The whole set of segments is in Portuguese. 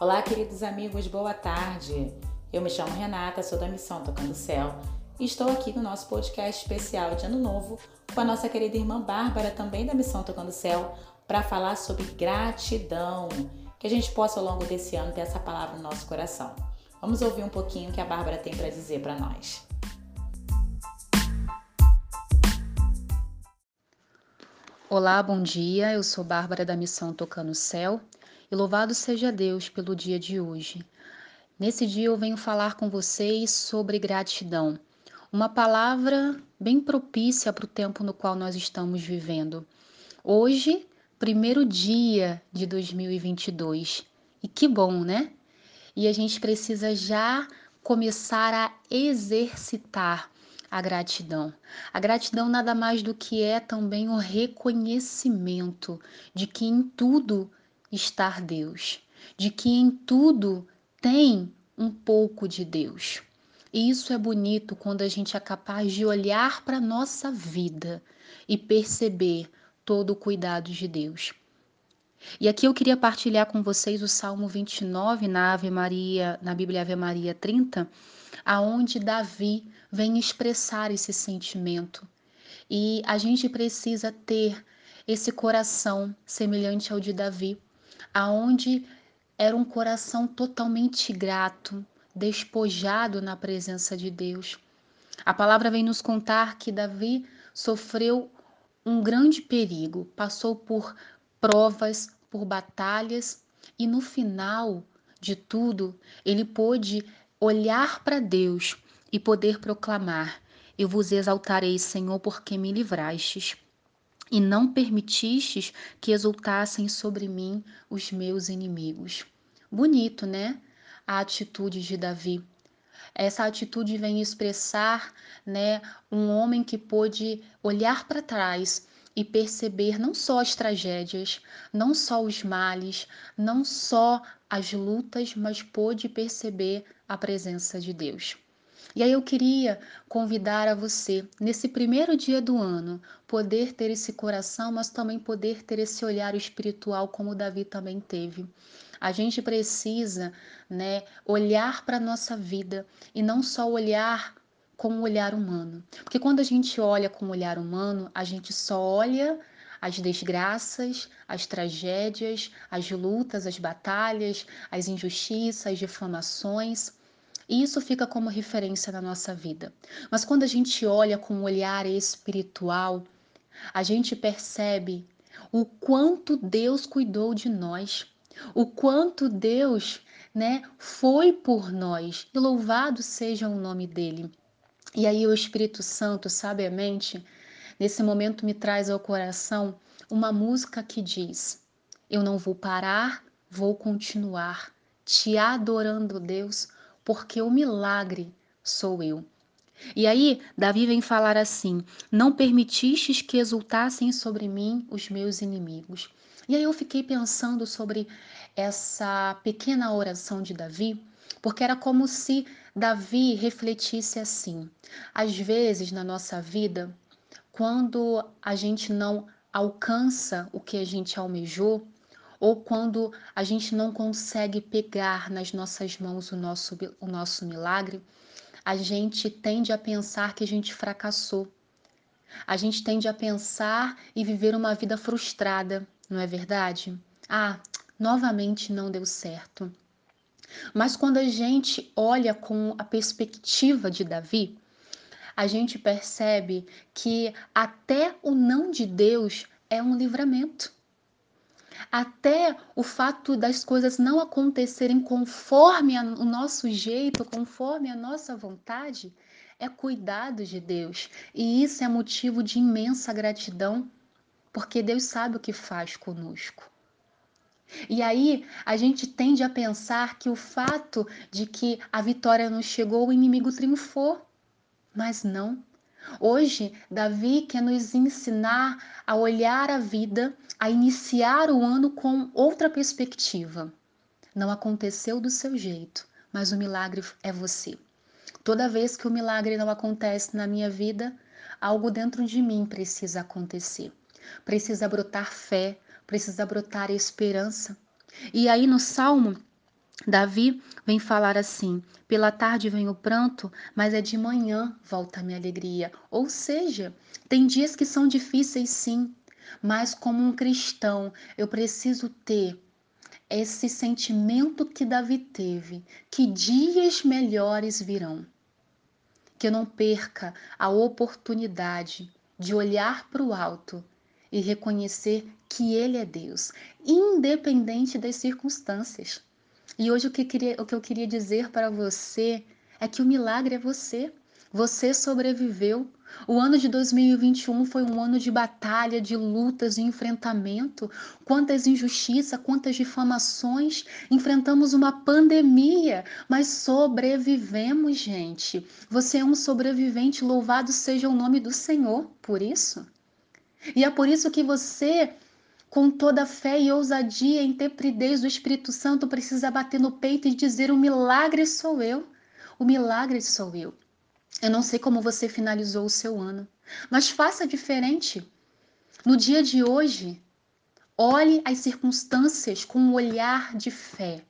Olá, queridos amigos, boa tarde. Eu me chamo Renata, sou da Missão Tocando Céu e estou aqui no nosso podcast especial de Ano Novo com a nossa querida irmã Bárbara, também da Missão Tocando Céu, para falar sobre gratidão. Que a gente possa ao longo desse ano ter essa palavra no nosso coração. Vamos ouvir um pouquinho o que a Bárbara tem para dizer para nós. Olá, bom dia. Eu sou Bárbara da Missão Tocando Céu louvado seja Deus pelo dia de hoje. Nesse dia eu venho falar com vocês sobre gratidão, uma palavra bem propícia para o tempo no qual nós estamos vivendo. Hoje, primeiro dia de 2022. E que bom, né? E a gente precisa já começar a exercitar a gratidão. A gratidão nada mais do que é também o reconhecimento de que em tudo estar Deus, de que em tudo tem um pouco de Deus. E isso é bonito quando a gente é capaz de olhar para a nossa vida e perceber todo o cuidado de Deus. E aqui eu queria partilhar com vocês o Salmo 29 na Ave Maria, na Bíblia Ave Maria 30, aonde Davi vem expressar esse sentimento. E a gente precisa ter esse coração semelhante ao de Davi, aonde era um coração totalmente grato, despojado na presença de Deus. A palavra vem nos contar que Davi sofreu um grande perigo, passou por provas, por batalhas e no final de tudo, ele pôde olhar para Deus e poder proclamar: Eu vos exaltarei, Senhor, porque me livrastes e não permitistes que exultassem sobre mim os meus inimigos. Bonito, né? A atitude de Davi. Essa atitude vem expressar, né, um homem que pôde olhar para trás e perceber não só as tragédias, não só os males, não só as lutas, mas pôde perceber a presença de Deus. E aí eu queria convidar a você, nesse primeiro dia do ano, poder ter esse coração, mas também poder ter esse olhar espiritual como Davi também teve. A gente precisa, né, olhar para a nossa vida e não só olhar com o olhar humano. Porque quando a gente olha com o olhar humano, a gente só olha as desgraças, as tragédias, as lutas, as batalhas, as injustiças, as difamações. E isso fica como referência na nossa vida. Mas quando a gente olha com um olhar espiritual, a gente percebe o quanto Deus cuidou de nós, o quanto Deus, né, foi por nós. E louvado seja o nome dele. E aí o Espírito Santo, sabiamente, nesse momento me traz ao coração uma música que diz: Eu não vou parar, vou continuar te adorando, Deus, porque o milagre sou eu. E aí, Davi vem falar assim: Não permitistes que exultassem sobre mim os meus inimigos. E aí eu fiquei pensando sobre essa pequena oração de Davi, porque era como se Davi refletisse assim: às vezes na nossa vida, quando a gente não alcança o que a gente almejou, ou quando a gente não consegue pegar nas nossas mãos o nosso, o nosso milagre, a gente tende a pensar que a gente fracassou. A gente tende a pensar e viver uma vida frustrada, não é verdade? Ah, novamente não deu certo. Mas quando a gente olha com a perspectiva de Davi, a gente percebe que até o não de Deus é um livramento. Até o fato das coisas não acontecerem conforme o nosso jeito, conforme a nossa vontade, é cuidado de Deus. E isso é motivo de imensa gratidão, porque Deus sabe o que faz conosco. E aí a gente tende a pensar que o fato de que a vitória não chegou, o inimigo triunfou. Mas não. Hoje, Davi quer nos ensinar a olhar a vida, a iniciar o ano com outra perspectiva. Não aconteceu do seu jeito, mas o milagre é você. Toda vez que o milagre não acontece na minha vida, algo dentro de mim precisa acontecer. Precisa brotar fé, precisa brotar esperança. E aí no Salmo Davi vem falar assim: pela tarde vem o pranto, mas é de manhã volta a minha alegria. Ou seja, tem dias que são difíceis sim, mas como um cristão, eu preciso ter esse sentimento que Davi teve, que dias melhores virão. Que eu não perca a oportunidade de olhar para o alto e reconhecer que Ele é Deus, independente das circunstâncias. E hoje o que, queria, o que eu queria dizer para você é que o milagre é você. Você sobreviveu. O ano de 2021 foi um ano de batalha, de lutas, de enfrentamento. Quantas injustiças, quantas difamações. Enfrentamos uma pandemia, mas sobrevivemos, gente. Você é um sobrevivente. Louvado seja o nome do Senhor por isso. E é por isso que você com toda fé e ousadia e intrepidez do Espírito Santo, precisa bater no peito e dizer: O milagre sou eu. O milagre sou eu. Eu não sei como você finalizou o seu ano, mas faça diferente. No dia de hoje, olhe as circunstâncias com um olhar de fé,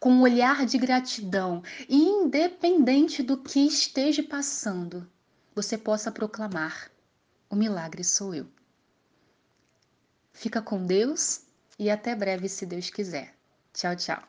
com um olhar de gratidão, e independente do que esteja passando, você possa proclamar: O milagre sou eu. Fica com Deus e até breve, se Deus quiser. Tchau, tchau.